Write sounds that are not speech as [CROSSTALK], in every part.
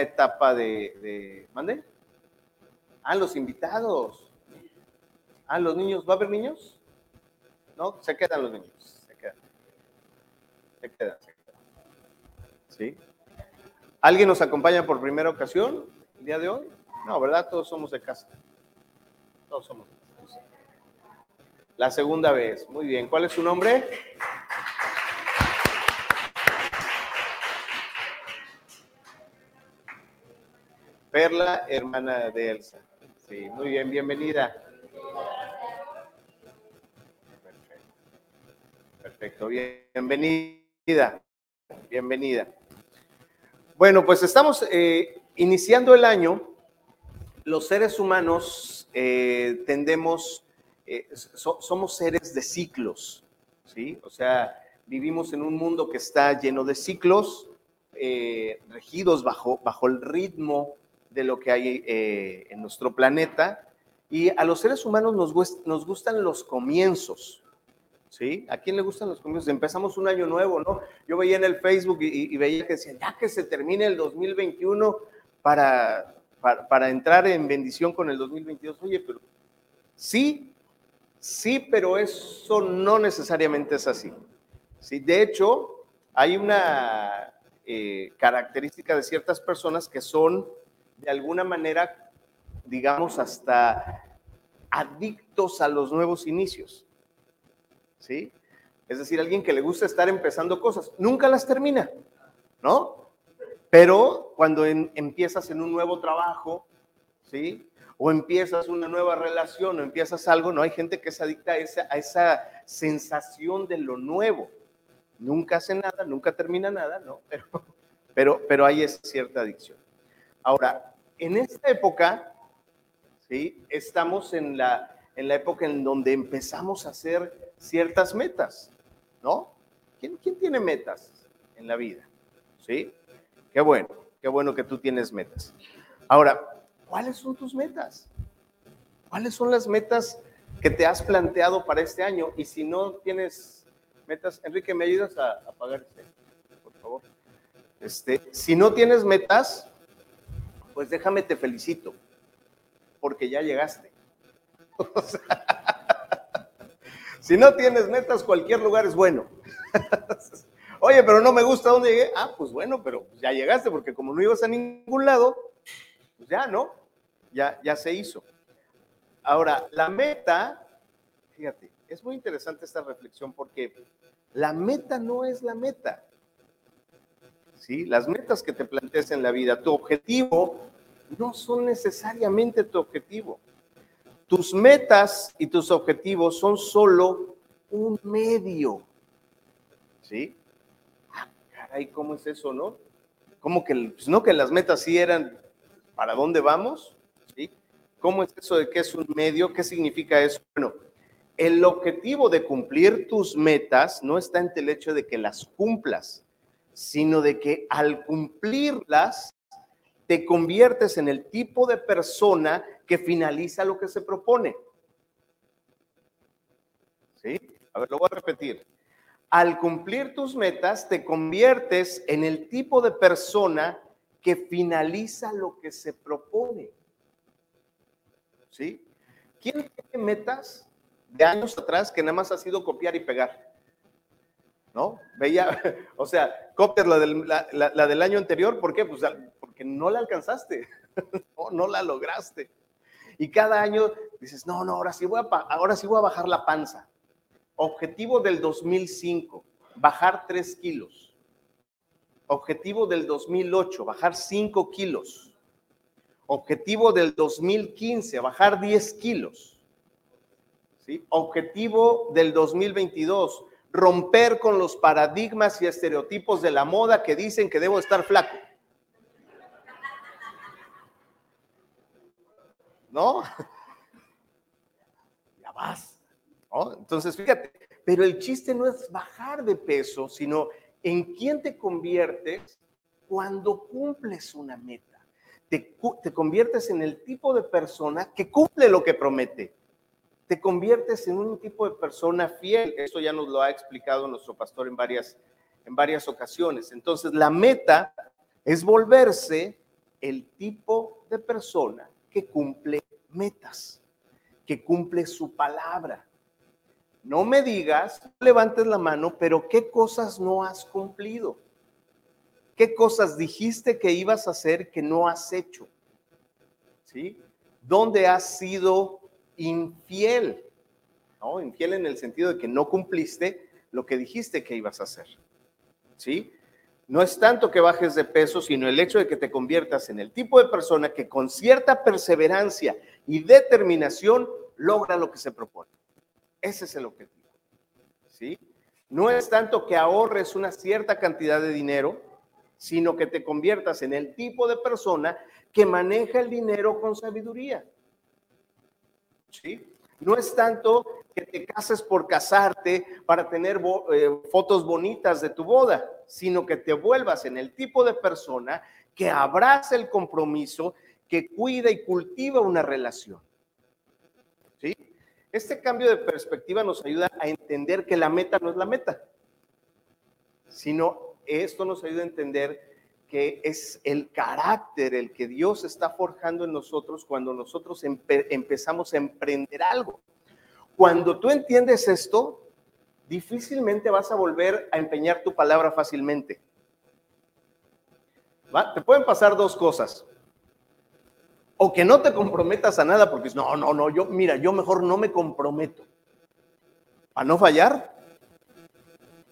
etapa de, de ¿mande? Ah, los invitados. Ah, los niños, ¿va a haber niños? No, se quedan los niños, se quedan. Se quedan, se quedan. ¿Sí? ¿Alguien nos acompaña por primera ocasión el día de hoy? No, ¿verdad? Todos somos de casa. Todos somos de casa. La segunda vez. Muy bien. ¿Cuál es su nombre? Perla, hermana de Elsa. Sí, muy bien, bienvenida. Perfecto, bienvenida, bienvenida. Bueno, pues estamos eh, iniciando el año. Los seres humanos eh, tendemos, eh, somos seres de ciclos, ¿sí? O sea, vivimos en un mundo que está lleno de ciclos, regidos bajo, bajo el ritmo de lo que hay eh, en nuestro planeta. Y a los seres humanos nos, gustan los comienzos. ¿Sí? ¿A quién le gustan los comienzos? Empezamos un año nuevo, ¿no? Yo veía en el Facebook y, veía que decían, ya que se termine el 2021 para, para, para, entrar en bendición con el 2022. Oye, pero sí, sí, pero eso no necesariamente es así. ¿Sí? De hecho, hay una eh, característica de ciertas personas que son de alguna manera, digamos, hasta adictos a los nuevos inicios. ¿Sí? Es decir, alguien que le gusta estar empezando cosas, nunca las termina, ¿no? Pero cuando empiezas en un nuevo trabajo, ¿sí? O empiezas una nueva relación, o empiezas algo, no hay gente que es adicta a esa, a esa sensación de lo nuevo. Nunca hace nada, nunca termina nada, ¿no? Pero, pero, pero hay cierta adicción. Ahora, en esta época, ¿sí? estamos en la, en la época en donde empezamos a hacer ciertas metas, ¿no? ¿Quién, quién tiene metas en la vida? ¿Sí? Qué bueno, qué bueno que tú tienes metas. Ahora, ¿cuáles son tus metas? ¿Cuáles son las metas que te has planteado para este año? Y si no tienes metas, Enrique, ¿me ayudas a, a pagar este? Por favor. Este, si no tienes metas, pues déjame te felicito, porque ya llegaste. [LAUGHS] si no tienes metas, cualquier lugar es bueno. [LAUGHS] Oye, pero no me gusta dónde llegué. Ah, pues bueno, pero ya llegaste, porque como no ibas a ningún lado, pues ya, ¿no? Ya, ya se hizo. Ahora, la meta, fíjate, es muy interesante esta reflexión porque la meta no es la meta. ¿Sí? Las metas que te planteas en la vida, tu objetivo no son necesariamente tu objetivo. Tus metas y tus objetivos son solo un medio. ¿Sí? Ah, caray, ¿cómo es eso, no? ¿Cómo que, pues no que las metas sí eran para dónde vamos? ¿Sí? ¿Cómo es eso de que es un medio? ¿Qué significa eso? Bueno, el objetivo de cumplir tus metas no está en el hecho de que las cumplas, sino de que al cumplirlas te conviertes en el tipo de persona que finaliza lo que se propone. ¿Sí? A ver, lo voy a repetir. Al cumplir tus metas, te conviertes en el tipo de persona que finaliza lo que se propone. ¿Sí? ¿Quién tiene metas de años atrás que nada más ha sido copiar y pegar? ¿no? Veía, [LAUGHS] o sea, copias la del, la, del año anterior, ¿por qué? Pues porque no la alcanzaste, [LAUGHS] no, no, la lograste. Y cada año dices, no, no, ahora sí, voy a, ahora sí voy a bajar la panza. Objetivo del 2005, bajar 3 kilos. Objetivo del 2008, bajar 5 kilos. Objetivo del 2015, bajar 10 kilos. ¿Sí? Objetivo del 2022, romper con los paradigmas y estereotipos de la moda que dicen que debo estar flaco. ¿No? [LAUGHS] Ya vas. Entonces, fíjate, pero el chiste no es bajar de peso, sino en quién te conviertes cuando cumples una meta. Te, te conviertes en el tipo de persona que cumple lo que promete te conviertes en un tipo de persona fiel. Esto ya nos lo ha explicado nuestro pastor en varias, en varias ocasiones. Entonces, la meta es volverse el tipo de persona que cumple metas, que cumple su palabra. No me digas, levantes la mano, pero ¿qué cosas no has cumplido? ¿Qué cosas dijiste que ibas a hacer que no has hecho? ¿Sí? ¿Dónde has sido infiel? Infiel en el sentido de que no cumpliste lo que dijiste que ibas a hacer. ¿Sí? No es tanto que bajes de peso, sino el hecho de que te conviertas en el tipo de persona que con cierta perseverancia y determinación logra lo que se propone. Ese es el objetivo. ¿Sí? No es tanto que ahorres una cierta cantidad de dinero, sino que te conviertas en el tipo de persona que maneja el dinero con sabiduría. No es tanto que te cases por casarte para tener eh, fotos bonitas de tu boda, sino que te vuelvas en el tipo de persona que abraza el compromiso, que cuida y cultiva una relación. ¿Sí? Este cambio de perspectiva nos ayuda a entender que la meta no es la meta, sino esto nos ayuda a entender que es el carácter el que Dios está forjando en nosotros cuando nosotros empezamos a emprender algo. Cuando tú entiendes esto, difícilmente vas a volver a empeñar tu palabra fácilmente. Te pueden pasar dos cosas. O que no te comprometas a nada porque no, no, no, yo, mira, yo mejor no me comprometo. A no fallar.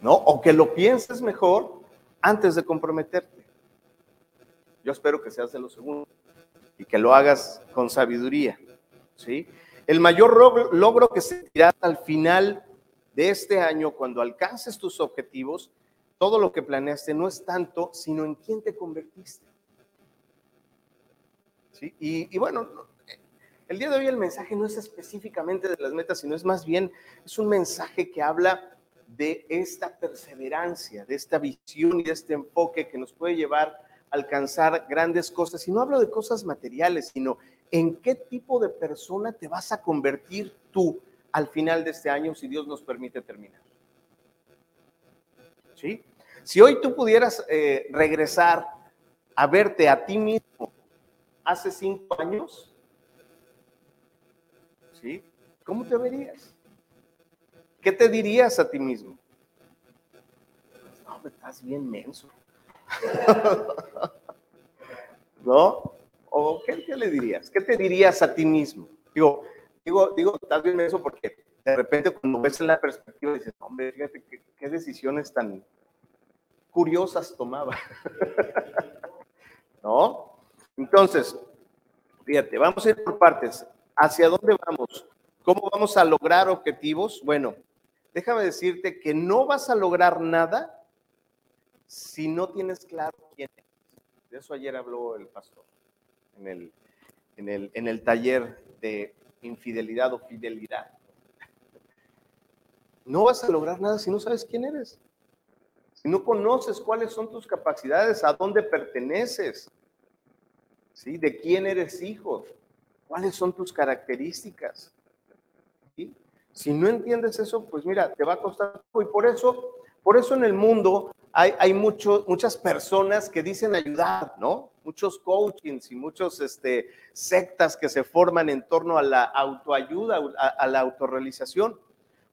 ¿No? O que lo pienses mejor antes de comprometerte. Yo espero que seas de lo segundo y que lo hagas con sabiduría. ¿sí? El mayor logro, que se dirá al final de este año, cuando alcances tus objetivos, todo lo que planeaste no es tanto, sino en quién te convertiste. ¿Sí? Y, y bueno, el día de hoy el mensaje no es específicamente de las metas, sino es más bien, es un mensaje que habla de esta perseverancia, de esta visión y de este enfoque que nos puede llevar alcanzar grandes cosas. Y no hablo de cosas materiales, sino en qué tipo de persona te vas a convertir tú al final de este año, si Dios nos permite terminar. ¿Sí? Si hoy tú pudieras eh, regresar a verte a ti mismo hace cinco años, ¿sí? ¿Cómo te verías? ¿Qué te dirías a ti mismo? No, estás bien menso. [LAUGHS] ¿No? ¿O qué, le dirías? ¿Qué te dirías a ti mismo? Digo, digo, digo, estás bien eso porque de repente cuando ves la perspectiva dices, hombre, fíjate qué, qué decisiones tan curiosas tomaba. [LAUGHS] ¿No? Entonces, fíjate, vamos a ir por partes. ¿Hacia dónde vamos? ¿Cómo vamos a lograr objetivos? Bueno, déjame decirte que no vas a lograr nada si no tienes claro quién es. De eso ayer habló el pastor en el, en el, en el taller de infidelidad o fidelidad. No vas a lograr nada si no sabes quién eres. Si no conoces cuáles son tus capacidades, a dónde perteneces, ¿sí? de quién eres hijo, cuáles son tus características. Si no entiendes eso, pues mira, te va a costar. Y por eso, por eso en el mundo hay, muchas personas que dicen ayudar, ¿no? Muchos coachings y muchos este, sectas que se forman en torno a la autoayuda, a, la autorrealización.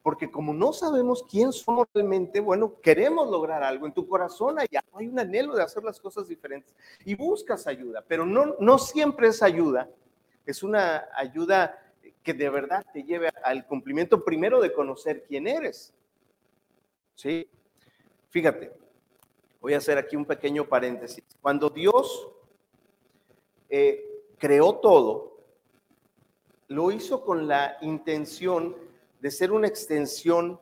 Porque como no sabemos quién somos realmente, bueno, queremos lograr algo en tu corazón, hay, hay un anhelo de hacer las cosas diferentes y buscas ayuda, pero no, no siempre es ayuda, es una ayuda que de verdad te lleve al cumplimiento primero de conocer quién eres. ¿Sí? Fíjate, Voy a hacer aquí un pequeño paréntesis. Cuando Dios eh, creó todo, lo hizo con la intención de ser una extensión,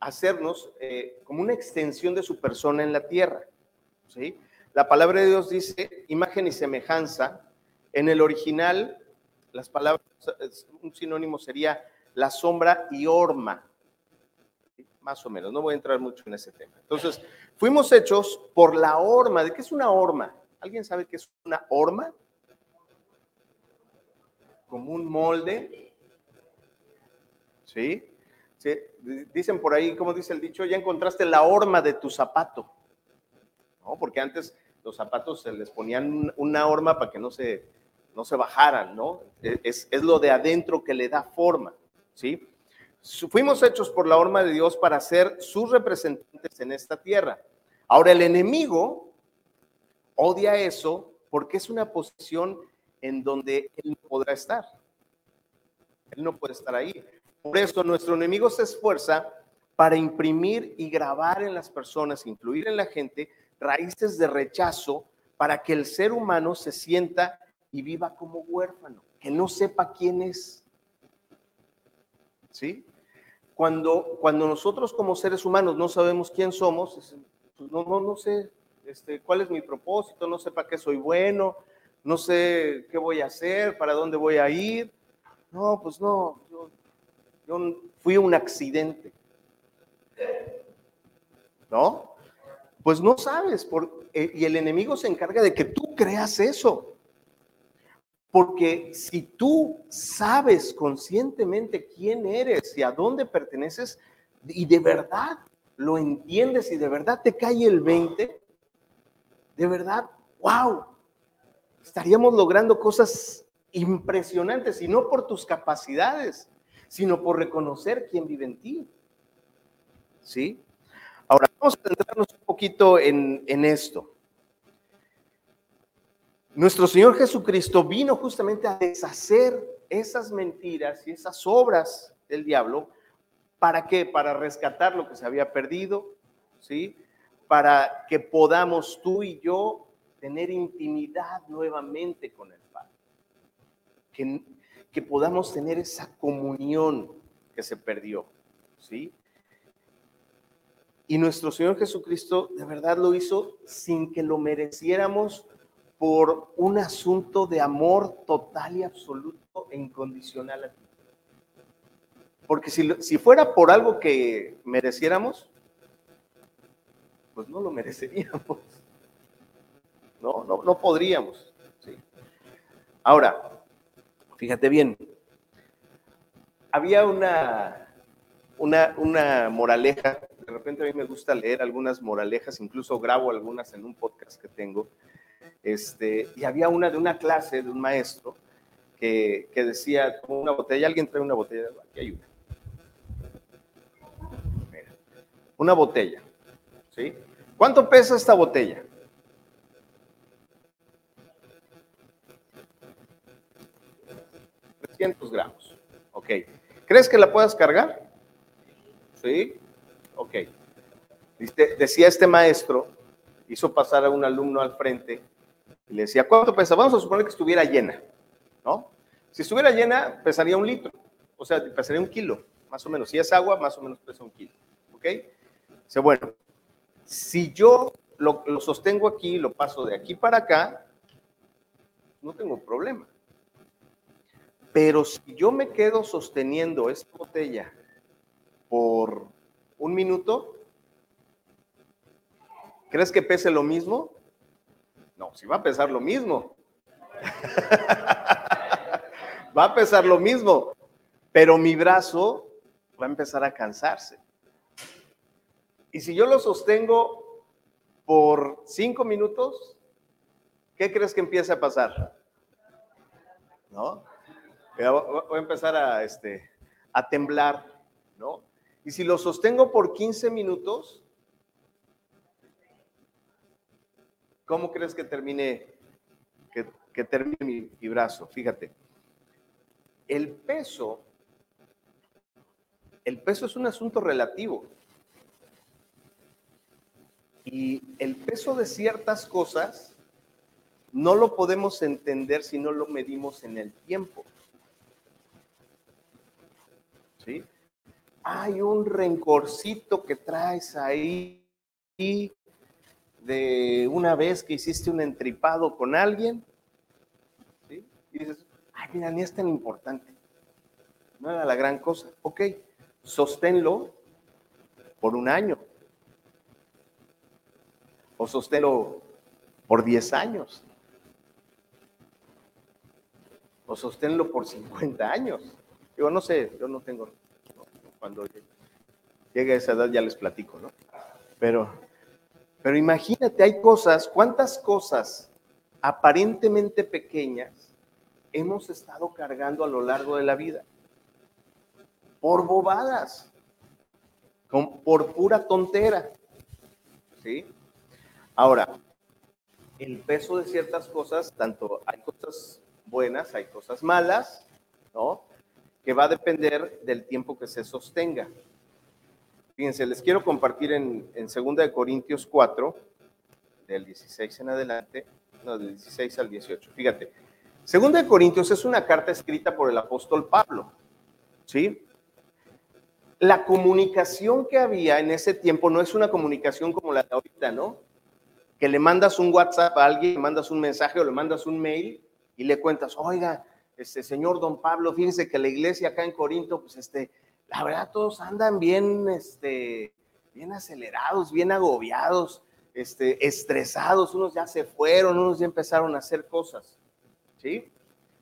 hacernos eh, como una extensión de su persona en la tierra. ¿sí? La palabra de Dios dice imagen y semejanza. En el original, las palabras, un sinónimo sería la sombra y horma más o menos, no voy a entrar mucho en ese tema. Entonces, fuimos hechos por la horma. ¿De qué es una horma? ¿Alguien sabe qué es una horma? Como un molde. ¿Sí? ¿Sí? Dicen por ahí, como dice el dicho, ya encontraste la horma de tu zapato. ¿No? Porque antes los zapatos se les ponían una horma para que no se, no se bajaran, ¿no? Es, es lo de adentro que le da forma, ¿sí? Fuimos hechos por la horma de Dios para ser sus representantes en esta tierra. Ahora el enemigo odia eso porque es una posición en donde él no podrá estar. Él no puede estar ahí. Por eso nuestro enemigo se esfuerza para imprimir y grabar en las personas, incluir en la gente, raíces de rechazo para que el ser humano se sienta y viva como huérfano, que no sepa quién es. ¿Sí? Cuando, cuando nosotros como seres humanos no sabemos quién somos, pues no, no, no sé este, cuál es mi propósito, no sé para qué soy bueno, no sé qué voy a hacer, para dónde voy a ir. No, pues no, yo, yo fui un accidente. ¿No? Pues no sabes, por, eh, y el enemigo se encarga de que tú creas eso. Porque si tú sabes conscientemente quién eres y a dónde perteneces, y de verdad lo entiendes y de verdad te cae el 20, de verdad, wow, estaríamos logrando cosas impresionantes y no por tus capacidades, sino por reconocer quién vive en ti. ¿Sí? Ahora, vamos a centrarnos un poquito en, en esto. Nuestro Señor Jesucristo vino justamente a deshacer esas mentiras y esas obras del diablo. ¿Para qué? Para rescatar lo que se había perdido, ¿sí? Para que podamos tú y yo tener intimidad nuevamente con el Padre. Que, que podamos tener esa comunión que se perdió, ¿sí? Y nuestro Señor Jesucristo de verdad lo hizo sin que lo mereciéramos por un asunto de amor total y absoluto e incondicional a ti. Porque si, si fuera por algo que mereciéramos, pues no lo mereceríamos. No, no, no podríamos. Ahora, fíjate bien, había una, una, una moraleja de repente a mí me gusta leer algunas moralejas, incluso grabo algunas en un podcast que tengo. Este, y había una de una clase de un maestro que, que decía, como una botella, alguien trae una botella, aquí hay una. una botella, ¿sí? ¿Cuánto pesa esta botella? ¿300 gramos? Ok. ¿Crees que la puedas cargar? ¿Sí? Ok. decía este maestro, hizo pasar a un alumno al frente y le decía, ¿cuánto pesa? Vamos a suponer que estuviera llena, ¿no? Si estuviera llena, pesaría un litro, o sea, pesaría un kilo, más o menos. Si es agua, más o menos pesa un kilo, ¿ok? Dice, bueno, si yo lo, lo sostengo aquí, lo paso de aquí para acá, no tengo problema. Pero si yo me quedo sosteniendo esta botella por un minuto, ¿crees que pese lo mismo? No, si va a pesar lo mismo. va a pesar lo mismo, pero mi brazo va a empezar a cansarse. Y si yo lo sostengo por cinco minutos, ¿qué crees que empieza a pasar? ¿No? Voy a empezar a, este, a temblar, ¿no? Y si lo sostengo por 15 minutos, ¿cómo crees que termine, que, termine mi, mi brazo? Fíjate, el peso, el peso es un asunto relativo. Y el peso de ciertas cosas no lo podemos entender si no lo medimos en el tiempo. ¿Sí? hay un rencorcito que traes ahí de una vez que hiciste un entripado con alguien, ¿sí? Y dices, ay, mira, ni es tan importante. No era la gran cosa. Ok, sosténlo por un año. O sosténlo por 10 años. O sosténlo por 50 años. Yo no sé, yo no tengo cuando llegue a esa edad ya les platico, ¿no? Pero, Pero imagínate, hay cosas, ¿cuántas cosas aparentemente pequeñas hemos estado cargando a lo largo de la vida? Por bobadas, por pura tontera. ¿Sí? Ahora, el peso de ciertas cosas, tanto hay cosas buenas, hay cosas malas, ¿no? Que va a depender del tiempo que se sostenga. Fíjense, les quiero compartir en, en 2 de Corintios 4, del 16 en adelante, no, del 16 al 18. Fíjate, 2 de Corintios es una carta escrita por el apóstol Pablo, ¿sí? La comunicación que había en ese tiempo no es una comunicación como la de ahorita, ¿no? Que le mandas un WhatsApp a alguien, le mandas un mensaje o le mandas un mail y le cuentas, oiga, este señor don Pablo, fíjese que la iglesia acá en Corinto, pues este, la verdad todos andan bien, este, bien acelerados, bien agobiados, este, estresados, unos ya se fueron, unos ya empezaron a hacer cosas, ¿sí?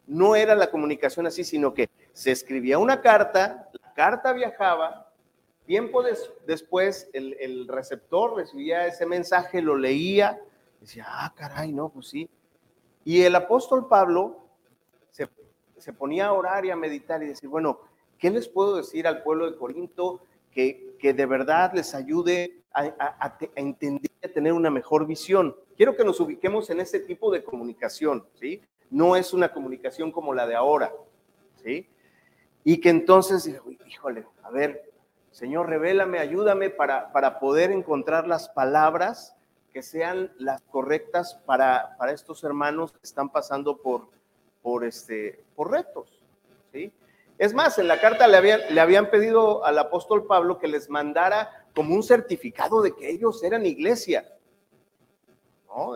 No era la comunicación así, sino que se escribía una carta, la carta viajaba, tiempo después el, el, receptor recibía ese mensaje, lo leía, decía, ah, caray, no, pues sí. Y el apóstol Pablo se, se ponía a orar y a meditar y decir, bueno, ¿Qué les puedo decir al pueblo de Corinto que, que de verdad les ayude a, a, entender y a tener una mejor visión? Quiero que nos ubiquemos en ese tipo de comunicación, ¿sí? No es una comunicación como la de ahora, ¿sí? Y que entonces, híjole, a ver, Señor, revélame, ayúdame para, para poder encontrar las palabras que sean las correctas para, para estos hermanos que están pasando por, por, este, por retos, ¿sí? Es más, en la carta le habían, le habían pedido al apóstol Pablo que les mandara como un certificado de que ellos eran iglesia.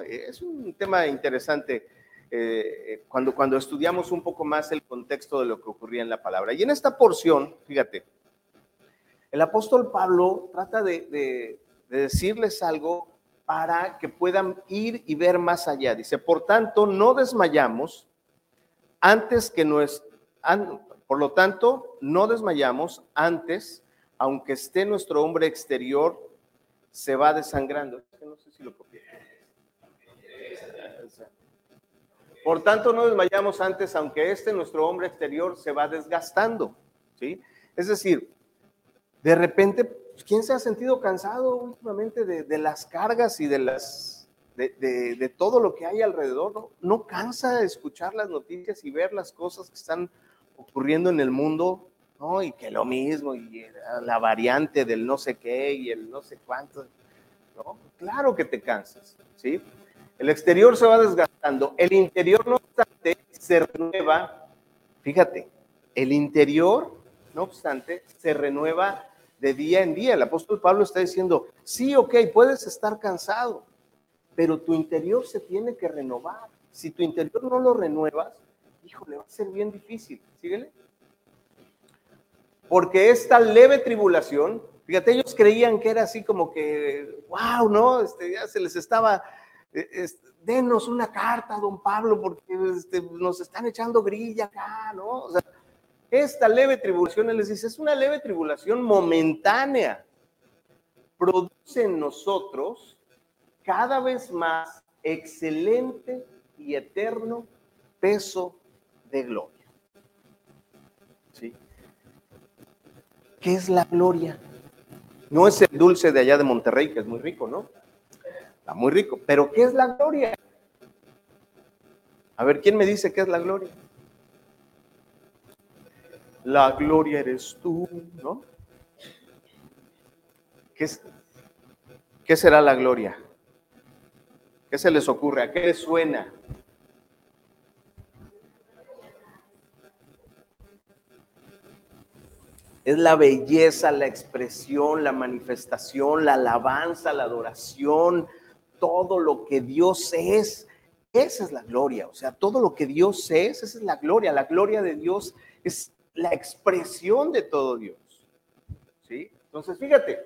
Es un tema interesante eh, cuando, cuando estudiamos un poco más el contexto de lo que ocurría en la palabra. Y en esta porción, fíjate, el apóstol Pablo trata de decirles algo para que puedan ir y ver más allá. Dice, por tanto, no desmayamos antes que nuestro, por lo tanto, no desmayamos antes, aunque esté nuestro hombre exterior, se va desangrando. Por tanto, no desmayamos antes, aunque este nuestro hombre exterior se va desgastando. ¿sí? Es decir, de repente, pues, ¿quién se ha sentido cansado últimamente de, las cargas y de las de, todo lo que hay alrededor? ¿no? no cansa de escuchar las noticias y ver las cosas que están ocurriendo en el mundo, ¿no? Y que lo mismo, y la variante del no sé qué y el no sé cuánto, ¿no? Claro que te cansas, ¿sí? El exterior se va desgastando, el interior, no obstante, se renueva, fíjate, el interior, no obstante, se renueva de día en día. El apóstol Pablo está diciendo, sí, ok, puedes estar cansado, pero tu interior se tiene que renovar. Si tu interior no lo renuevas, híjole, va a ser bien difícil. Síguele. Porque esta leve tribulación, fíjate, ellos creían que era así como que, wow, ¿no? Este, ya se les estaba, eh, denos una carta, don Pablo, porque este, nos están echando grilla acá, ¿no? O sea, esta leve tribulación, él les dice, es una leve tribulación momentánea. Produce en nosotros cada vez más excelente y eterno peso gloria. ¿Sí? ¿Qué es la gloria? No es el dulce de allá de Monterrey, que es muy rico, ¿no? Está muy rico. Pero ¿qué es la gloria? A ver, ¿quién me dice qué es la gloria? La gloria eres tú, ¿no? ¿Qué, es, ¿Qué será la gloria? ¿Qué se les ocurre? ¿A qué les suena? Es la belleza, la expresión, la manifestación, la alabanza, la adoración, todo lo que Dios es. Esa es la gloria, o sea, todo lo que Dios es, esa es la gloria. La gloria de Dios es la expresión de todo Dios. ¿Sí? Entonces, fíjate,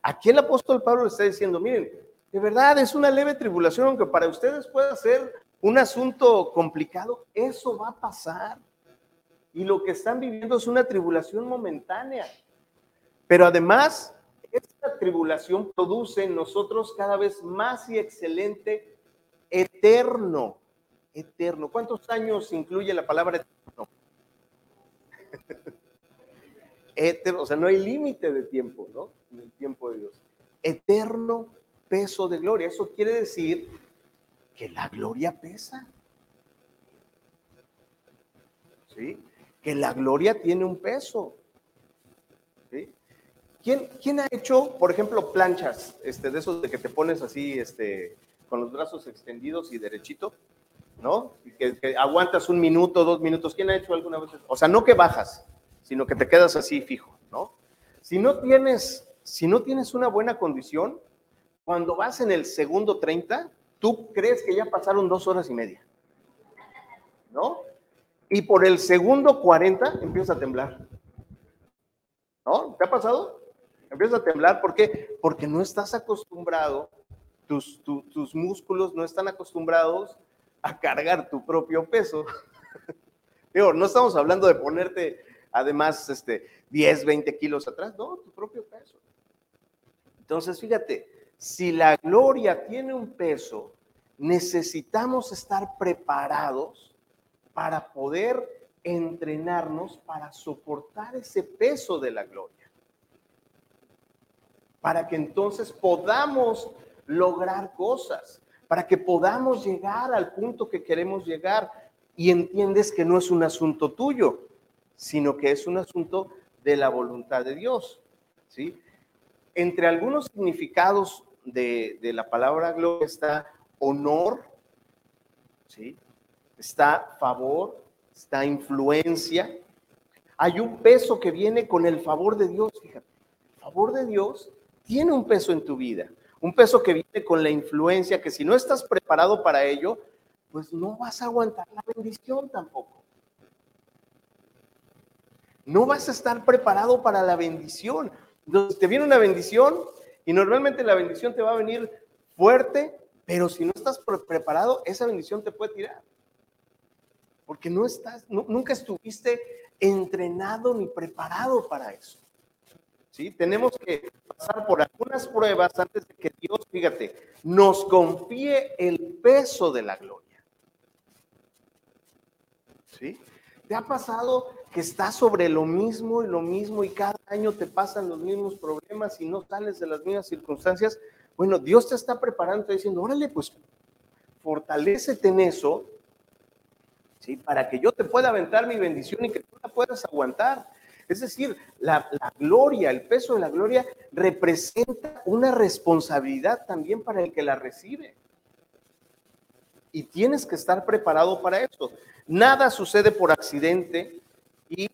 aquí el apóstol Pablo le está diciendo, miren, de verdad es una leve tribulación, aunque para ustedes pueda ser un asunto complicado, eso va a pasar y lo que están viviendo es una tribulación momentánea. Pero además, esta tribulación produce en nosotros cada vez más y excelente eterno. Eterno. ¿Cuántos años incluye la palabra eterno? [LAUGHS] eterno, o sea, no hay límite de tiempo, ¿no? En el tiempo de Dios. Eterno peso de gloria. Eso quiere decir que la gloria pesa. ¿Sí? Que la gloria tiene un peso. ¿Quién, ¿Quién, ha hecho, por ejemplo, planchas este, de esos de que te pones así, este, con los brazos extendidos y derechito? ¿No? Y que, que aguantas un minuto, dos minutos. ¿Quién ha hecho alguna vez? O sea, no que bajas, sino que te quedas así fijo, ¿no? Si no tienes, si no tienes una buena condición, cuando vas en el segundo 30, tú crees que ya pasaron dos horas y media, ¿no? Y por el segundo 40 empieza a temblar. ¿No? ¿Te ha pasado? Empieza a temblar. ¿Por qué? Porque no estás acostumbrado, tus, tus músculos no están acostumbrados a cargar tu propio peso. [LAUGHS] Digo, no estamos hablando de ponerte además este, 10, 20 kilos atrás, no, tu propio peso. Entonces, fíjate, si la gloria tiene un peso, necesitamos estar preparados para poder entrenarnos para soportar ese peso de la gloria. Para que entonces podamos lograr cosas, para que podamos llegar al punto que queremos llegar y entiendes que no es un asunto tuyo, sino que es un asunto de la voluntad de Dios. ¿sí? Entre algunos significados de, la palabra gloria está honor, ¿sí? Está favor, está influencia. Hay un peso que viene con el favor de Dios, fíjate. El favor de Dios tiene un peso en tu vida, un peso que viene con la influencia, que si no estás preparado para ello, pues no vas a aguantar la bendición tampoco. No vas a estar preparado para la bendición. Entonces, te viene una bendición, y normalmente la bendición te va a venir fuerte, pero si no estás preparado, esa bendición te puede tirar. Porque no estás, nunca estuviste entrenado ni preparado para eso. ¿Sí? Tenemos que pasar por algunas pruebas antes de que Dios, fíjate, nos confíe el peso de la gloria. ¿Sí? ¿Te ha pasado que estás sobre lo mismo y lo mismo y cada año te pasan los mismos problemas y no sales de las mismas circunstancias, bueno, Dios te está preparando, te diciendo, órale, pues fortalecete en eso, Para que yo te pueda aventar mi bendición y que tú la puedas aguantar. Es decir, la, la gloria, el peso de la gloria representa una responsabilidad también para el que la recibe. Y tienes que estar preparado para eso. Nada sucede por accidente, y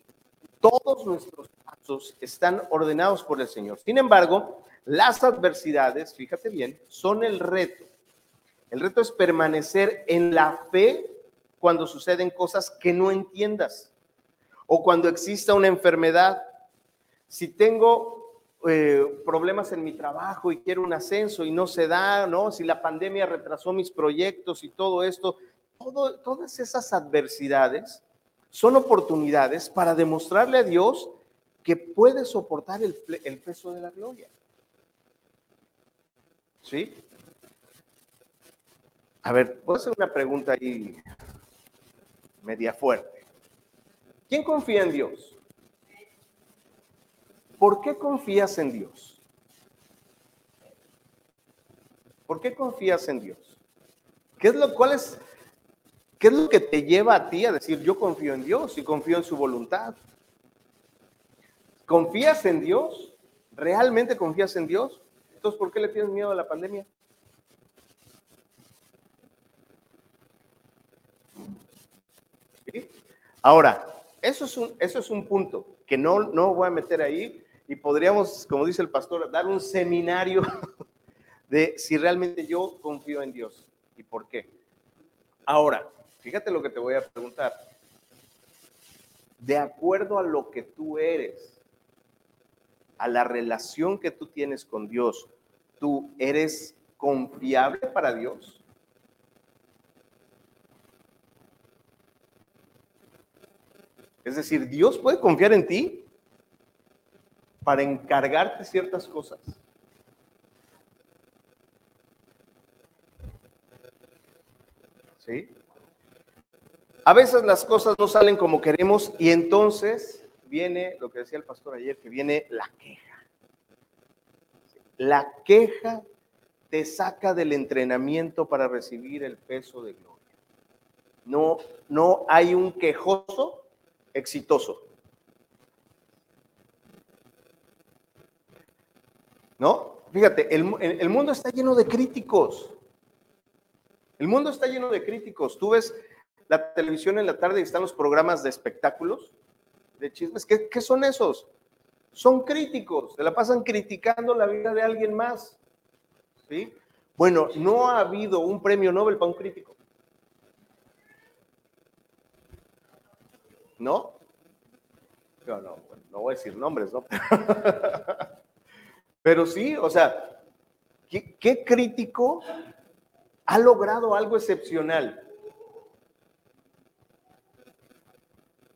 todos nuestros pasos están ordenados por el Señor. Sin embargo, las adversidades, fíjate bien, son el reto. El reto es permanecer en la fe cuando suceden cosas que no entiendas o cuando exista una enfermedad. Si tengo eh, problemas en mi trabajo y quiero un ascenso y no se da, ¿no? Si la pandemia retrasó mis proyectos y todo esto, todo, todas esas adversidades son oportunidades para demostrarle a Dios que puede soportar el, peso de la gloria. ¿Sí? A ver, a hacer una pregunta ahí media fuerte. ¿Quién confía en Dios? ¿Por qué confías en Dios? ¿Por qué confías en Dios? ¿Qué es lo cual es ¿Qué es lo que te lleva a ti a decir yo confío en Dios y confío en su voluntad? ¿Confías en Dios? ¿Realmente confías en Dios? Entonces, ¿por qué le tienes miedo a la pandemia? Ahora, eso es, un, eso es un punto que no, no voy a meter ahí y podríamos, como dice el pastor, dar un seminario [LAUGHS] de si realmente yo confío en Dios y por qué. Ahora, Fíjate lo que te voy a preguntar. De acuerdo a lo que tú eres, a la relación que tú tienes con Dios, ¿tú eres confiable para Dios? Es decir, ¿Dios puede confiar en ti? para encargarte ciertas cosas. ¿Sí? A veces las cosas no salen como queremos y entonces viene lo que decía el pastor ayer, que viene la queja. La queja te saca del entrenamiento para recibir el peso de gloria. No, no hay un quejoso exitoso. ¿No? Fíjate, el, mundo está lleno de críticos. El mundo está lleno de críticos. Tú ves la televisión en la tarde y están los programas de espectáculos, de chismes. ¿Qué, qué son esos? Son críticos, se la pasan criticando la vida de alguien más. ¿Sí? Bueno, no ha habido un premio Nobel para un crítico. ¿No? No, no, no voy a decir nombres, ¿no? [LAUGHS] Pero sí, o sea, ¿qué, qué crítico ha logrado algo excepcional?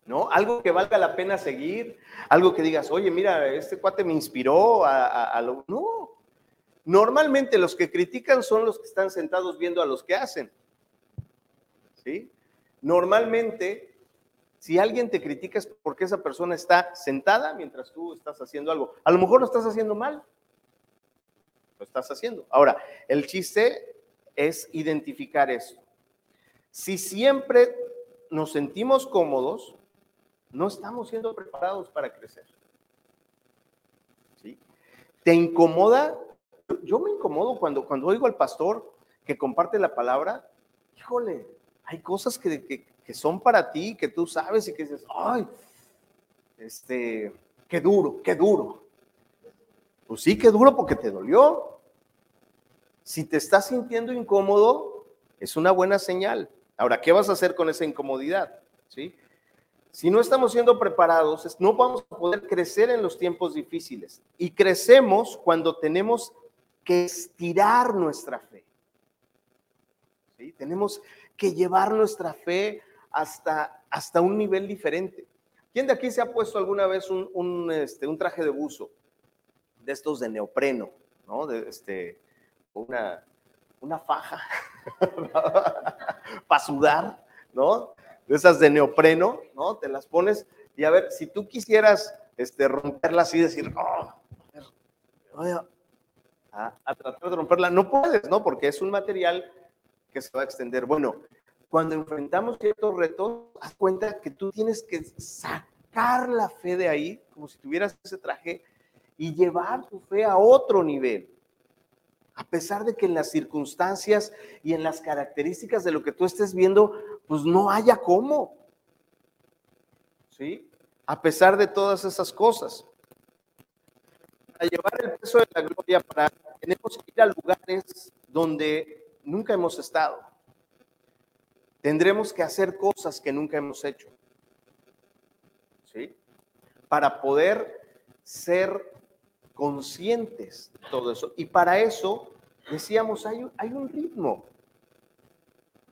¿no? Algo que valga la pena seguir, algo que digas, oye, mira, este cuate me inspiró a, lo... No, normalmente los que critican son los que están sentados viendo a los que hacen, ¿sí? Normalmente, si alguien te critica es porque esa persona está sentada mientras tú estás haciendo algo. A lo mejor lo estás haciendo mal, lo estás haciendo. Ahora, el chiste es identificar eso. Si siempre nos sentimos cómodos, no estamos siendo preparados para crecer. ¿Sí? ¿Te incomoda? Yo me incomodo cuando, cuando oigo al pastor que comparte la palabra. Híjole, hay cosas que, que, son para ti, que tú sabes y que dices, ay, este, qué duro, qué duro. Pues sí, qué duro porque te dolió. Si te estás sintiendo incómodo, es una buena señal. Ahora, ¿qué vas a hacer con esa incomodidad? ¿Sí? Si no estamos siendo preparados, no vamos a poder crecer en los tiempos difíciles. Y crecemos cuando tenemos que estirar nuestra fe. ¿Sí? Tenemos que llevar nuestra fe hasta, hasta un nivel diferente. ¿Quién de aquí se ha puesto alguna vez un, este, un traje de buzo? De estos de neopreno, ¿no? De este, una, una faja [LAUGHS] para sudar, ¿no? de esas de neopreno, ¿no? Te las pones y a ver, si tú quisieras este, romperlas y decir, oh, a, a, tratar de romperla, no puedes, ¿no? Porque es un material que se va a extender. Bueno, cuando enfrentamos ciertos retos, haz cuenta que tú tienes que sacar la fe de ahí, como si tuvieras ese traje, y llevar tu fe a otro nivel. A pesar de que en las circunstancias y en las características de lo que tú estés viendo pues no haya cómo. ¿Sí? A pesar de todas esas cosas. Para llevar el peso de la gloria, para, tenemos que ir a lugares donde nunca hemos estado. Tendremos que hacer cosas que nunca hemos hecho. ¿Sí? Para poder ser conscientes de todo eso. Y para eso, decíamos, hay, hay un ritmo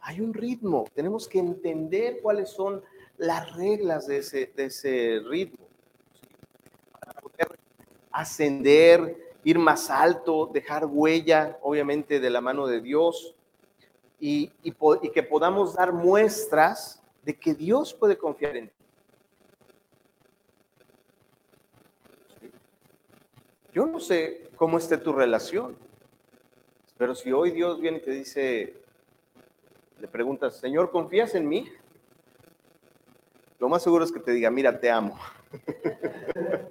hay un ritmo, tenemos que entender cuáles son las reglas de ese, de ese ritmo. Para poder ascender, ir más alto, dejar huella, obviamente, de la mano de Dios y, y que podamos dar muestras de que Dios puede confiar en ti. Yo no sé cómo esté tu relación, pero si hoy Dios viene y te dice, le preguntas, Señor, ¿confías en mí? Lo más seguro es que te diga, mira, te amo. [LAUGHS]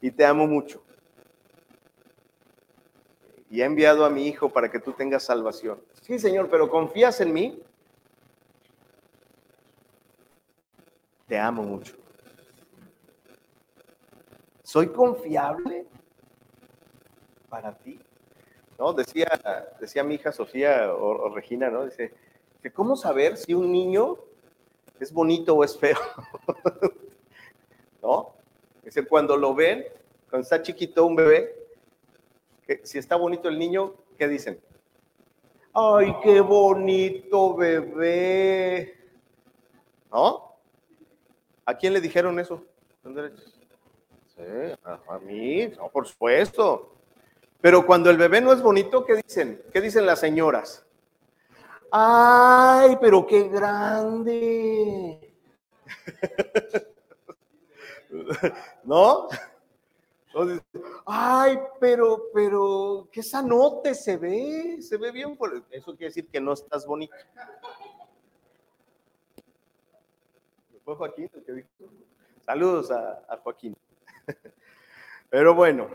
y te amo mucho. Y he enviado a mi hijo para que tú tengas salvación. Sí, Señor, pero ¿confías en mí? Te amo mucho. ¿Soy confiable para ti? ¿no? Decía, decía mi hija Sofía o, Regina, ¿no? Dice, que ¿cómo saber si un niño es bonito o es feo? [LAUGHS] ¿No? Dice, cuando lo ven, cuando está chiquito un bebé, si está bonito el niño, ¿qué dicen? ¡Ay, qué bonito bebé! ¿No? ¿A quién le dijeron eso? Sí, a mí, por supuesto. Pero cuando el bebé no es bonito, ¿qué dicen? ¿Qué dicen las señoras? ¡Ay, pero qué grande! [LAUGHS] ¿No? Ay, pero, pero, qué sanote se ve, se ve bien. Eso quiere decir que no estás bonito. ¿Fue Joaquín el que dijo? Saludos a Joaquín. [LAUGHS] Pero bueno,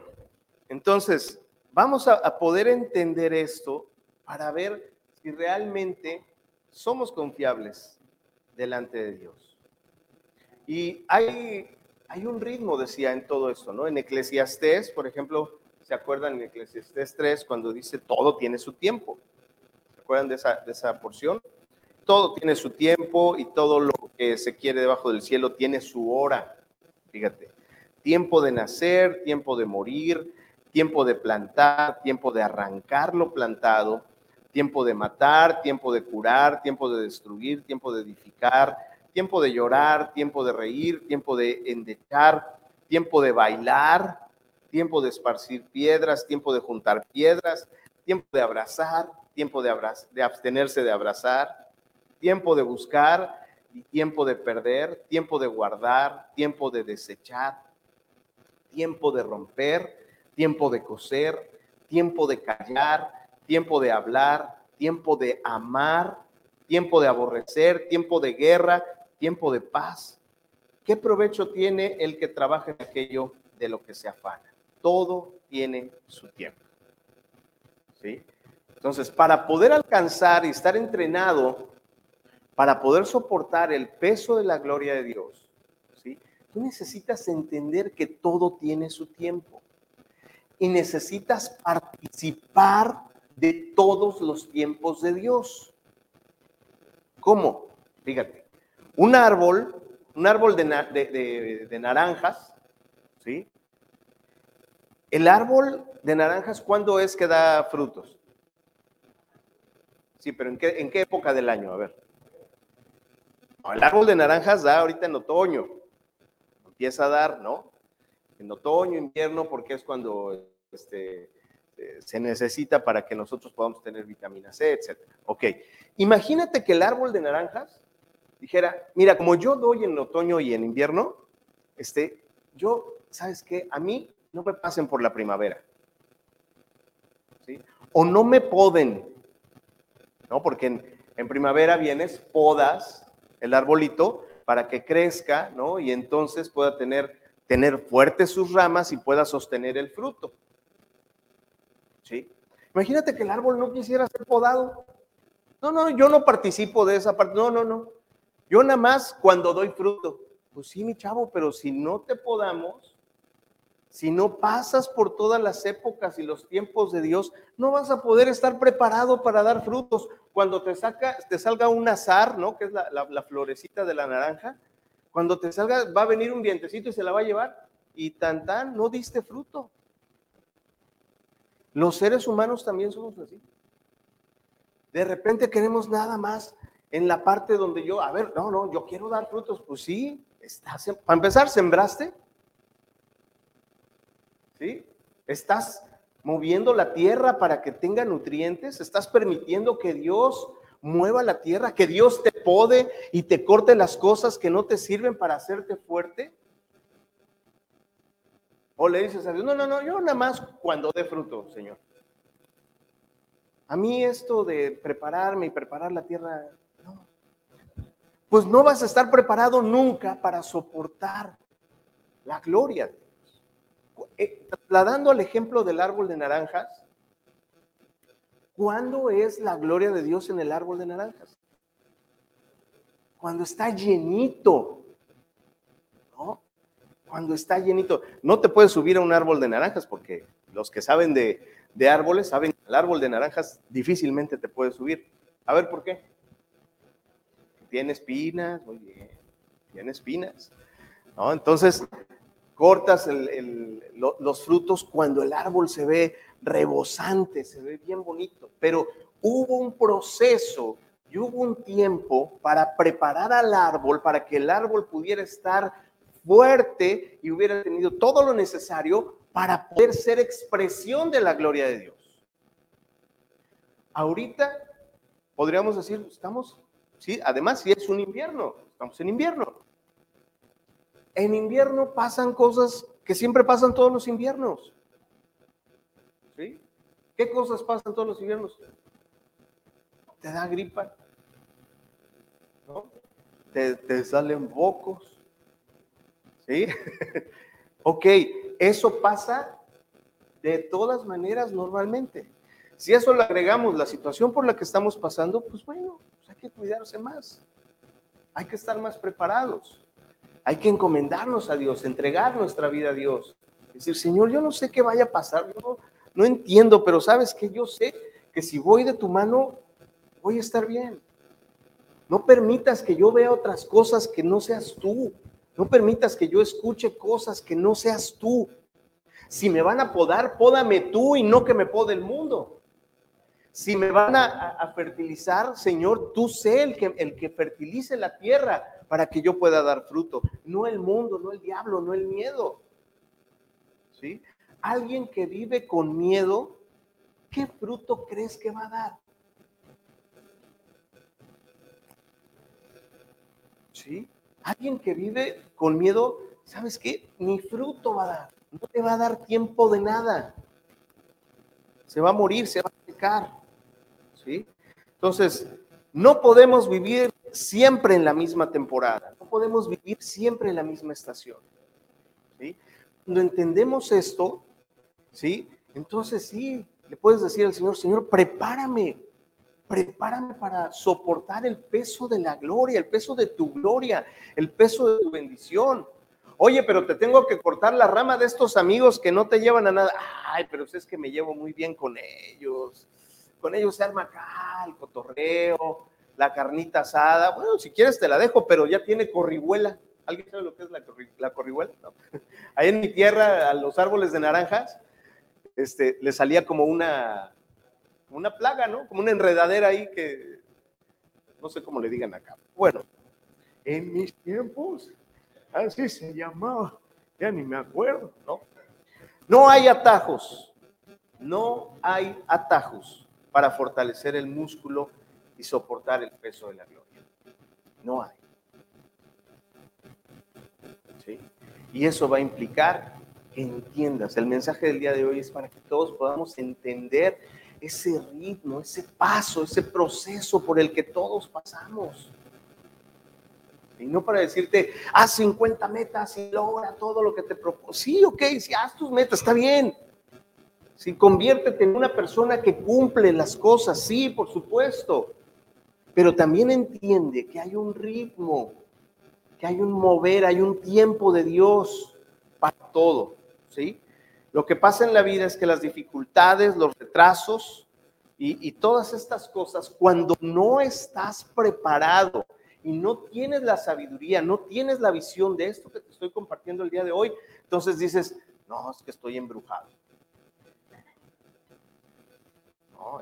entonces, vamos a, poder entender esto para ver si realmente somos confiables delante de Dios. Y hay, hay un ritmo, decía, en todo esto, ¿no? En Eclesiastés, por ejemplo, ¿se acuerdan en Eclesiastés 3 cuando dice todo tiene su tiempo? ¿Se acuerdan de esa, de esa porción? Todo tiene su tiempo y todo lo que se quiere debajo del cielo tiene su hora. Fíjate, tiempo de nacer, tiempo de morir, tiempo de plantar, tiempo de arrancar lo plantado, tiempo de matar, tiempo de curar, tiempo de destruir, tiempo de edificar, tiempo de llorar, tiempo de reír, tiempo de endechar, tiempo de bailar, tiempo de esparcir piedras, tiempo de juntar piedras, tiempo de abrazar, tiempo de, de abstenerse de abrazar, tiempo de buscar y tiempo de perder, tiempo de guardar, tiempo de desechar, tiempo de romper, tiempo de coser, tiempo de callar, tiempo de hablar, tiempo de amar, tiempo de aborrecer, tiempo de guerra, tiempo de paz. ¿Qué provecho tiene el que trabaja en aquello de lo que se afana? Todo tiene su tiempo. ¿Sí? Entonces, para poder alcanzar y estar entrenado, para poder soportar el peso de la gloria de Dios, Tú necesitas entender que todo tiene su tiempo y necesitas participar de todos los tiempos de Dios. ¿Cómo? Fíjate, un árbol, un árbol de, de, naranjas, ¿sí? El árbol de naranjas, ¿cuándo es que da frutos? Sí, pero ¿en qué, en qué época del año? A ver. el árbol de naranjas da ahorita en otoño empieza a dar, ¿no? En otoño, invierno, porque es cuando este, eh, se necesita para que nosotros podamos tener vitamina C, etcétera. Ok, imagínate que el árbol de naranjas dijera, mira, como yo doy en otoño y en invierno, este, yo, ¿sabes qué? A mí no me pasen por la primavera. ¿Sí? O no me poden, ¿no? Porque en, en primavera vienes, podas el arbolito para que crezca, ¿no? Y entonces pueda tener, tener fuertes sus ramas y pueda sostener el fruto. ¿Sí? Imagínate que el árbol no quisiera ser podado. No, no, yo no participo de esa parte. No, no, no. Yo nada más cuando doy fruto. Pues sí, mi chavo, pero si no te podamos, si no pasas por todas las épocas y los tiempos de Dios, no vas a poder estar preparado para dar frutos. Cuando te, saca, te salga un azar, ¿no? Que es la, florecita de la naranja. Cuando te salga, va a venir un dientecito y se la va a llevar. Y tan tan, no diste fruto. Los seres humanos también somos así. De repente queremos nada más en la parte donde yo, a ver, no, no, yo quiero dar frutos. Pues sí, estás, para empezar, sembraste. ¿sí? Estás moviendo la tierra para que tenga nutrientes, estás permitiendo que Dios mueva la tierra, que Dios te pode y te corte las cosas que no te sirven para hacerte fuerte. O le dices a Dios, no, no, no, yo nada más cuando dé fruto, Señor. A mí esto de prepararme y preparar la tierra. Pues no vas a estar preparado nunca para soportar la gloria eh, trasladando al ejemplo del árbol de naranjas, ¿cuándo es la gloria de Dios en el árbol de naranjas? Cuando está llenito, ¿no? Cuando está llenito. No te puedes subir a un árbol de naranjas porque los que saben de, de árboles saben que el árbol de naranjas difícilmente te puedes subir. A ver, ¿por qué? Tiene espinas, muy bien, tiene espinas. ¿no? Entonces, cortas los frutos cuando el árbol se ve rebosante, se ve bien bonito, pero hubo un proceso y hubo un tiempo para preparar al árbol, para que el árbol pudiera estar fuerte y hubiera tenido todo lo necesario para poder ser expresión de la gloria de Dios. Ahorita podríamos decir, estamos, sí, además si es un invierno, estamos en invierno. En invierno pasan cosas que siempre pasan todos los inviernos. ¿Sí? ¿Qué cosas pasan todos los inviernos? Te da gripa, ¿no? Te, te salen bocos, ¿sí? [LAUGHS] ok, eso pasa de todas maneras normalmente. Si eso le agregamos la situación por la que estamos pasando, pues bueno, hay que cuidarse más. Hay que estar más preparados. Hay que encomendarnos a Dios, entregar nuestra vida a Dios. Decir, Señor, yo no sé qué vaya a pasar, yo no, entiendo, pero sabes que yo sé que si voy de tu mano, voy a estar bien. No permitas que yo vea otras cosas que no seas tú. No permitas que yo escuche cosas que no seas tú. Si me van a podar, pódame tú y no que me pode el mundo. Si me van a, fertilizar, Señor, tú sé el que, el que fertilice la tierra para que yo pueda dar fruto. No el mundo, no el diablo, no el miedo. ¿Sí? Alguien que vive con miedo, ¿qué fruto crees que va a dar? ¿Sí? Alguien que vive con miedo, ¿sabes qué? Ni fruto va a dar. No te va a dar tiempo de nada. Se va a morir, se va a secar. Entonces, no podemos vivir siempre en la misma temporada, no podemos vivir siempre en la misma estación. ¿sí? Cuando entendemos esto, ¿sí? Entonces sí, le puedes decir al Señor, Señor, prepárame, prepárame para soportar el peso de la gloria, el peso de tu gloria, el peso de tu bendición. Oye, pero te tengo que cortar la rama de estos amigos que no te llevan a nada. Ay, pero es que me llevo muy bien con ellos con ellos se arma acá el cotorreo, la carnita asada. Bueno, si quieres te la dejo, pero ya tiene corrihuela. ¿Alguien sabe lo que es la, la corrihuela? [LAUGHS] Ahí en mi tierra, a los árboles de naranjas, este, le salía como una, una plaga, ¿no? Como una enredadera ahí que no sé cómo le digan acá. Bueno, en mis tiempos, así se llamaba, ya ni me acuerdo, ¿no? No hay atajos, no hay atajos para fortalecer el músculo y soportar el peso de la gloria. No hay. ¿Sí? Y eso va a implicar que entiendas. El mensaje del día de hoy es para que todos podamos entender ese ritmo, ese paso, ese proceso por el que todos pasamos. Y no para decirte, haz 50 metas y logra todo lo que te propongo. Sí, ok, si haz tus metas, está bien. Si conviértete en una persona que cumple las cosas, sí, por supuesto. Pero también entiende que hay un ritmo, que hay un mover, hay un tiempo de Dios para todo, ¿sí? Lo que pasa en la vida es que las dificultades, los retrasos y, todas estas cosas, cuando no estás preparado y no tienes la sabiduría, no tienes la visión de esto que te estoy compartiendo el día de hoy, entonces dices, no, es que estoy embrujado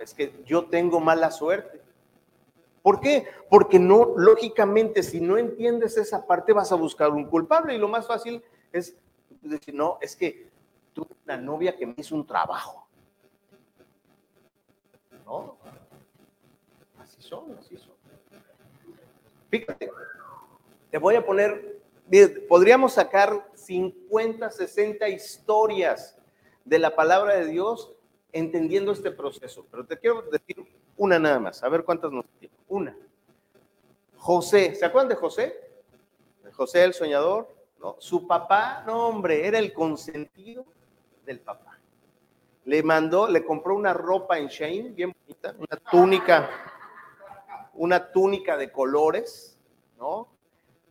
es que yo tengo mala suerte. ¿Por qué? Porque no, lógicamente, si no entiendes esa parte, vas a buscar un culpable y lo más fácil es decir, no, es que tuve una novia que me hizo un trabajo. No, así son, así son. Fíjate, te voy a poner, podríamos sacar 50, 60 historias de la palabra de Dios entendiendo este proceso, pero te quiero decir una nada más, a ver cuántas nos tiene. Una. José, ¿se acuerdan de José? José el soñador, ¿no? Su papá, no hombre, era el consentido del papá. Le mandó, le compró una ropa en Shane, bien bonita, una túnica, una túnica de colores, ¿no?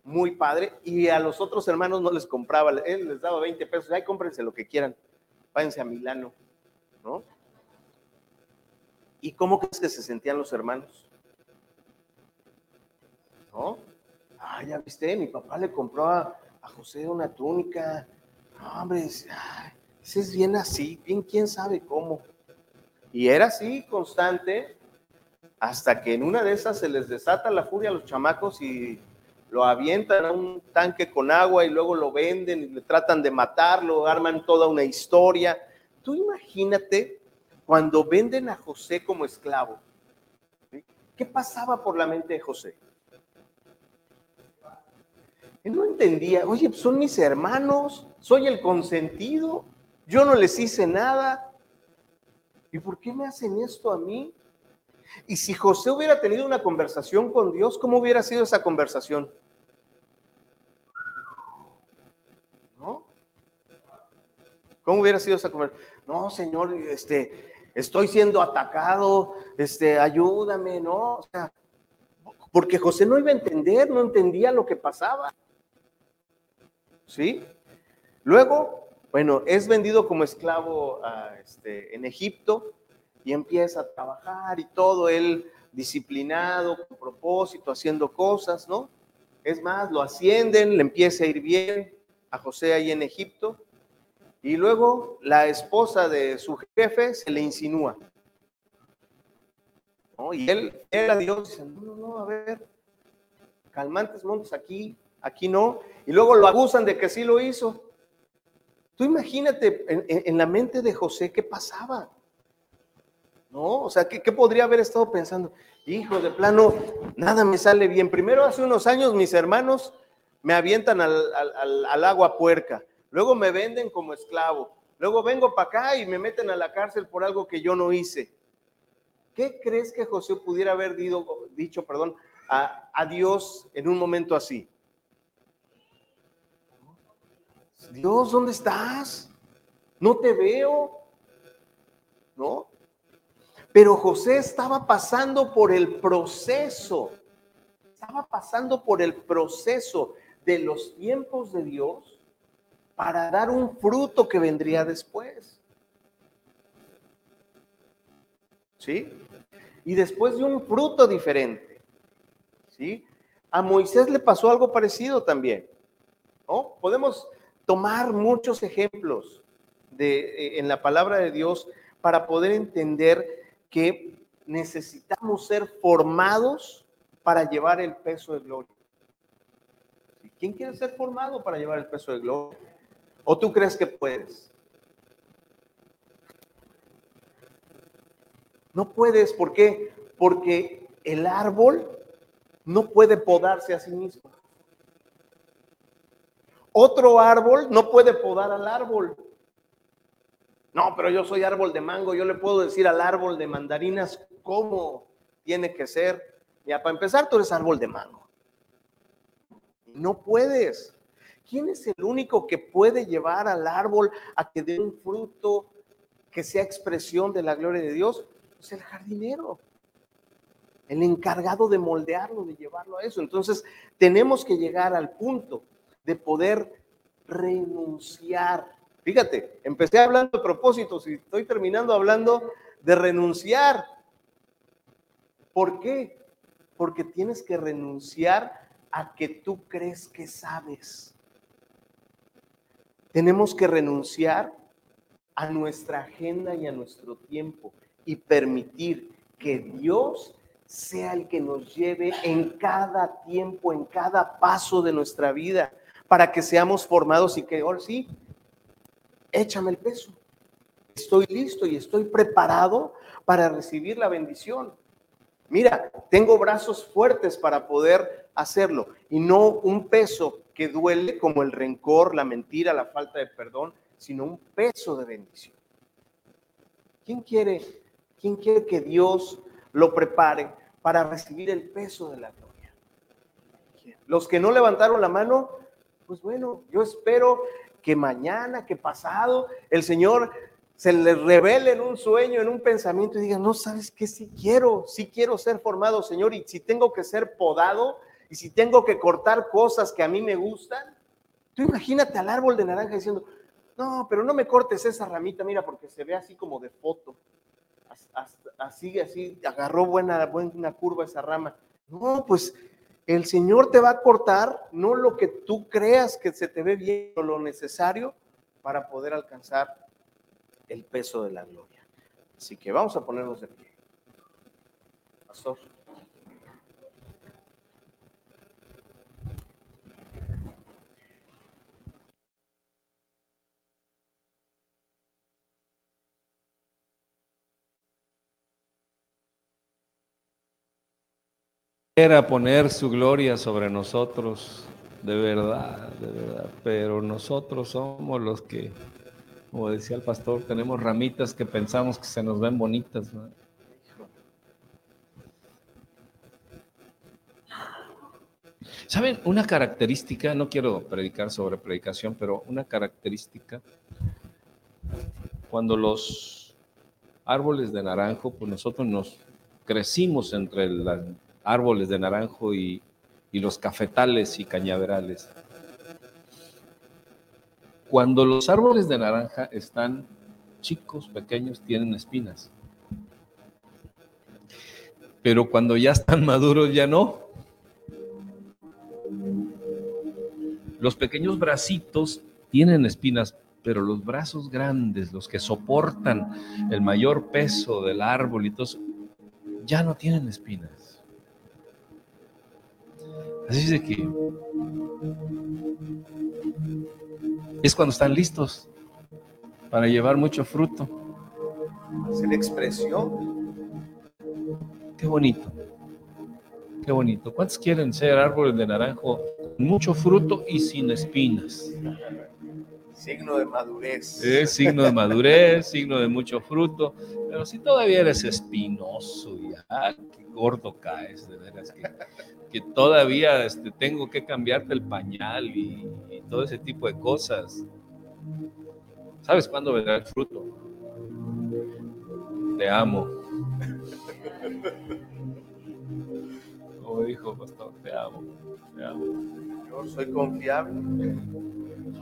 Muy padre. Y a los otros hermanos no les compraba, él les daba 20 pesos, ay, cómprense lo que quieran, váyanse a Milano, ¿no? ¿Y cómo crees que se sentían los hermanos? ¿No? Ah, ya viste, mi papá le compró a, José una túnica. No, hombre, ese es bien así, bien quién sabe cómo. Y era así, constante, hasta que en una de esas se les desata la furia a los chamacos y lo avientan a un tanque con agua y luego lo venden y le tratan de matarlo, arman toda una historia. Tú imagínate cuando venden a José como esclavo. ¿Qué pasaba por la mente de José? Él no entendía, oye, son mis hermanos, soy el consentido, yo no les hice nada. ¿Y por qué me hacen esto a mí? Y si José hubiera tenido una conversación con Dios, ¿cómo hubiera sido esa conversación? ¿No? ¿Cómo hubiera sido esa conversación? No, Señor, este, estoy siendo atacado, este, ayúdame, ¿no? O sea, porque José no iba a entender, no entendía lo que pasaba. ¿Sí? Luego, bueno, es vendido como esclavo este, en Egipto y empieza a trabajar y todo, él disciplinado, con propósito, haciendo cosas, ¿no? Es más, lo ascienden, le empieza a ir bien a José ahí en Egipto y luego la esposa de su jefe se le insinúa. Y él, él Dios dice, no, no, no, a ver, calmantes montes aquí, aquí no. Y luego lo acusan de que sí lo hizo. Tú imagínate en, la mente de José qué pasaba. ¿No? O sea, ¿qué, ¿qué, podría haber estado pensando? Hijo, de plano, nada me sale bien. Primero, hace unos años, mis hermanos me avientan al, al, al agua puerca. Luego me venden como esclavo. Luego vengo para acá y me meten a la cárcel por algo que yo no hice. ¿Qué crees que José pudiera haber dicho, perdón, a, a Dios en un momento así? Dios, ¿dónde estás? No te veo. ¿No? Pero José estaba pasando por el proceso, estaba pasando por el proceso de los tiempos de Dios para dar un fruto que vendría después. ¿Sí? Y después de un fruto diferente. ¿Sí? A Moisés le pasó algo parecido también. ¿No? Podemos tomar muchos ejemplos de, eh, en la palabra de Dios para poder entender que necesitamos ser formados para llevar el peso de gloria. ¿Quién quiere ser formado para llevar el peso de gloria? ¿O tú crees que puedes? No puedes, ¿por qué? Porque el árbol no puede podarse a sí mismo. Otro árbol no puede podar al árbol. No, pero yo soy árbol de mango, yo le puedo decir al árbol de mandarinas cómo tiene que ser. Ya, para empezar, tú eres árbol de mango. No puedes. ¿Quién es el único que puede llevar al árbol a que dé un fruto que sea expresión de la gloria de Dios? Pues el jardinero, el encargado de moldearlo, de llevarlo a eso. Entonces, tenemos que llegar al punto de poder renunciar. Fíjate, empecé hablando de propósitos y estoy terminando hablando de renunciar. ¿Por qué? Porque tienes que renunciar a que tú crees que sabes. Tenemos que renunciar a nuestra agenda y a nuestro tiempo y permitir que Dios sea el que nos lleve en cada tiempo, en cada paso de nuestra vida para que seamos formados y que ahora sí, échame el peso. Estoy listo y estoy preparado para recibir la bendición. Mira, tengo brazos fuertes para poder hacerlo y no un peso que duele como el rencor, la mentira, la falta de perdón, sino un peso de bendición. ¿Quién quiere, quién quiere que Dios lo prepare para recibir el peso de la gloria? Los que no levantaron la mano, pues bueno, yo espero que mañana, que pasado, el Señor se le revele en un sueño, en un pensamiento y diga, no sabes qué, sí quiero, sí quiero ser formado, Señor, y si tengo que ser podado, y si tengo que cortar cosas que a mí me gustan, tú imagínate al árbol de naranja diciendo, no, pero no me cortes esa ramita, mira, porque se ve así como de foto, así, así, agarró buena, buena curva esa rama. No, pues el Señor te va a cortar no lo que tú creas que se te ve bien, o lo necesario para poder alcanzar el peso de la gloria. Así que vamos a ponernos de pie. Pastor. Quiera poner su gloria sobre nosotros, de verdad, de verdad, pero nosotros somos los que, como decía el pastor, tenemos ramitas que pensamos que se nos ven bonitas. ¿no? ¿Saben? Una característica, no quiero predicar sobre predicación, pero una característica, cuando los árboles de naranjo, pues nosotros nos crecimos entre los árboles de naranjo y, los cafetales y cañaverales. Cuando los árboles de naranja están chicos, pequeños, tienen espinas. Pero cuando ya están [LAUGHS] maduros, ya no. Los pequeños bracitos tienen espinas, pero los brazos grandes, los que soportan el mayor peso del árbol y todo, ya no tienen espinas. Así es de que es cuando están listos para llevar mucho fruto. Es la expresión. Qué bonito. Qué bonito. ¿Cuántos quieren ser árboles de naranjo mucho fruto y sin espinas. Signo de madurez. Es signo de madurez, [LAUGHS] signo de mucho fruto. Pero si todavía eres espinoso, ya, qué gordo caes, de veras que, que todavía este, tengo que cambiarte el pañal y, y todo ese tipo de cosas. ¿Sabes cuándo vendrá el fruto? Te amo. Como dijo pastor, te amo, te amo. Yo soy confiable.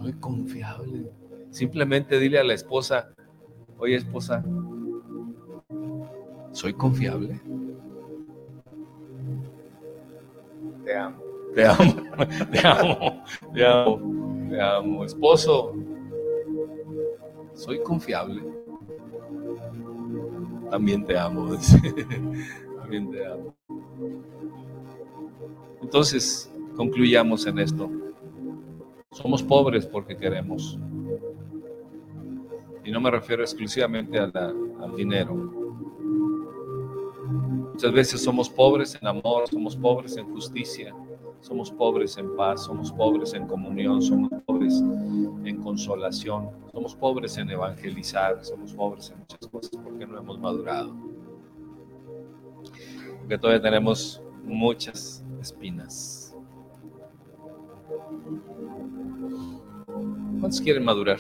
Soy confiable. Simplemente dile a la esposa, oye esposa, soy confiable. Te amo. Te amo, [LAUGHS] te amo, te amo, te amo. Esposo, soy confiable. También te amo. [LAUGHS] También te amo. Entonces, concluyamos en esto. Somos pobres porque queremos. Y no me refiero exclusivamente a la, al dinero. Muchas veces somos pobres en amor, somos pobres en justicia, somos pobres en paz, somos pobres en comunión, somos pobres en consolación, somos pobres en evangelizar, somos pobres en muchas cosas porque no hemos madurado. Porque todavía tenemos muchas espinas. ¿Cuántos quieren madurar?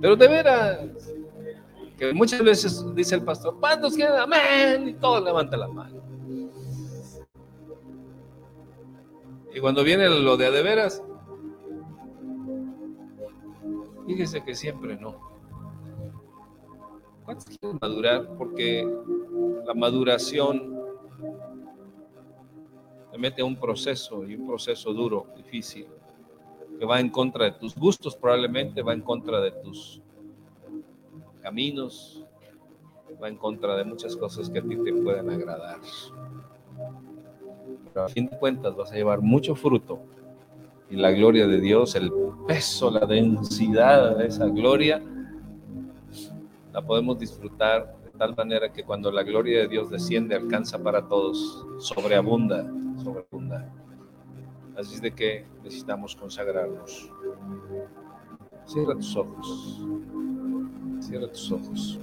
Pero de veras, que muchas veces dice el pastor, ¿cuántos quieren? Amén. Y todos levantan la mano. Y cuando viene lo de a de veras, fíjese que siempre no. ¿Cuántos quieren madurar? Porque la maduración te mete un proceso y un proceso duro, difícil, que va en contra de tus gustos, probablemente va en contra de tus caminos, va en contra de muchas cosas que a ti te pueden agradar. Pero a fin de cuentas vas a llevar mucho fruto y la gloria de Dios, el peso, la densidad de esa gloria, la podemos disfrutar de tal manera que cuando la gloria de Dios desciende, alcanza para todos, sobreabunda, Así es de que necesitamos consagrarnos. Cierra tus ojos. Cierra tus ojos.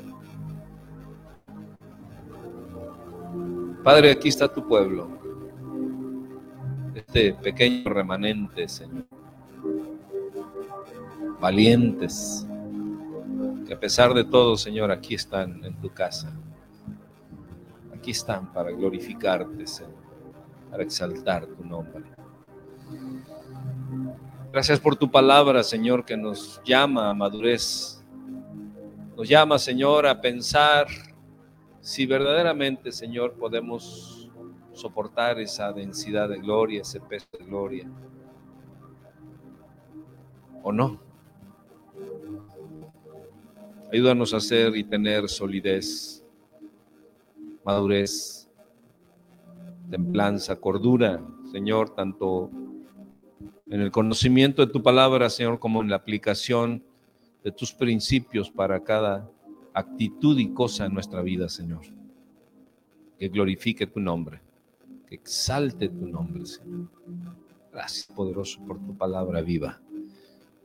Padre, aquí está tu pueblo. Este pequeño remanente, Señor. Valientes. Que a pesar de todo, Señor, aquí están en tu casa. Aquí están para glorificarte, Señor. Para exaltar tu nombre. Gracias por tu palabra, Señor, que nos llama a madurez. Nos llama, Señor, a pensar si verdaderamente, Señor, podemos soportar esa densidad de gloria, ese peso de gloria. ¿O no? Ayúdanos a hacer y tener solidez, madurez, templanza, cordura, Señor, tanto en el conocimiento de tu palabra, Señor, como en la aplicación de tus principios para cada actitud y cosa en nuestra vida, Señor. Que glorifique tu nombre. que exalte tu nombre, Señor. Gracias, poderoso, por tu palabra viva.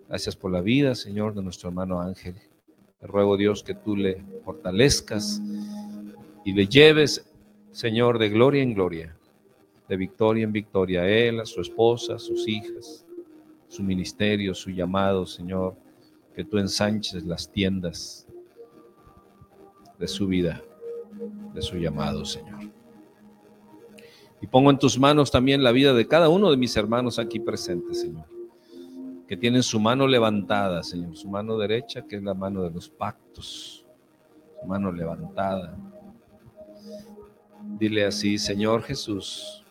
Gracias por la vida, Señor, de nuestro hermano Ángel. Te ruego, Dios, que tú le fortalezcas y le lleves, Señor, de gloria en gloria, de victoria en victoria, a él, a su esposa, sus hijas, su ministerio, su llamado, Señor, que tú ensanches las tiendas de su vida, de su llamado, Señor. Y pongo en tus manos también la vida de cada uno de mis hermanos aquí presentes, Señor, que tienen su mano levantada, Señor, su mano derecha, que es la mano de los pactos, su mano levantada. Dile así, Señor Jesús,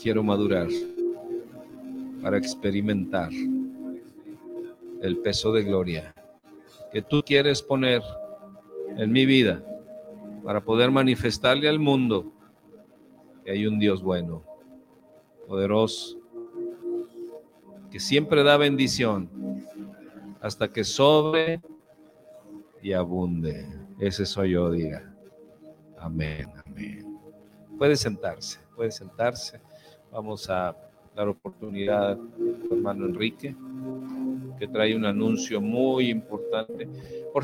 quiero madurar para experimentar el peso de gloria que tú quieres poner en mi vida para poder manifestarle al mundo que hay un Dios bueno, poderoso, que siempre da bendición hasta que sobre y abunde. Ese soy yo, diga. Amén, amén. Puede sentarse, puede sentarse. Vamos a dar oportunidad a hermano Enrique, que trae un anuncio muy importante. Por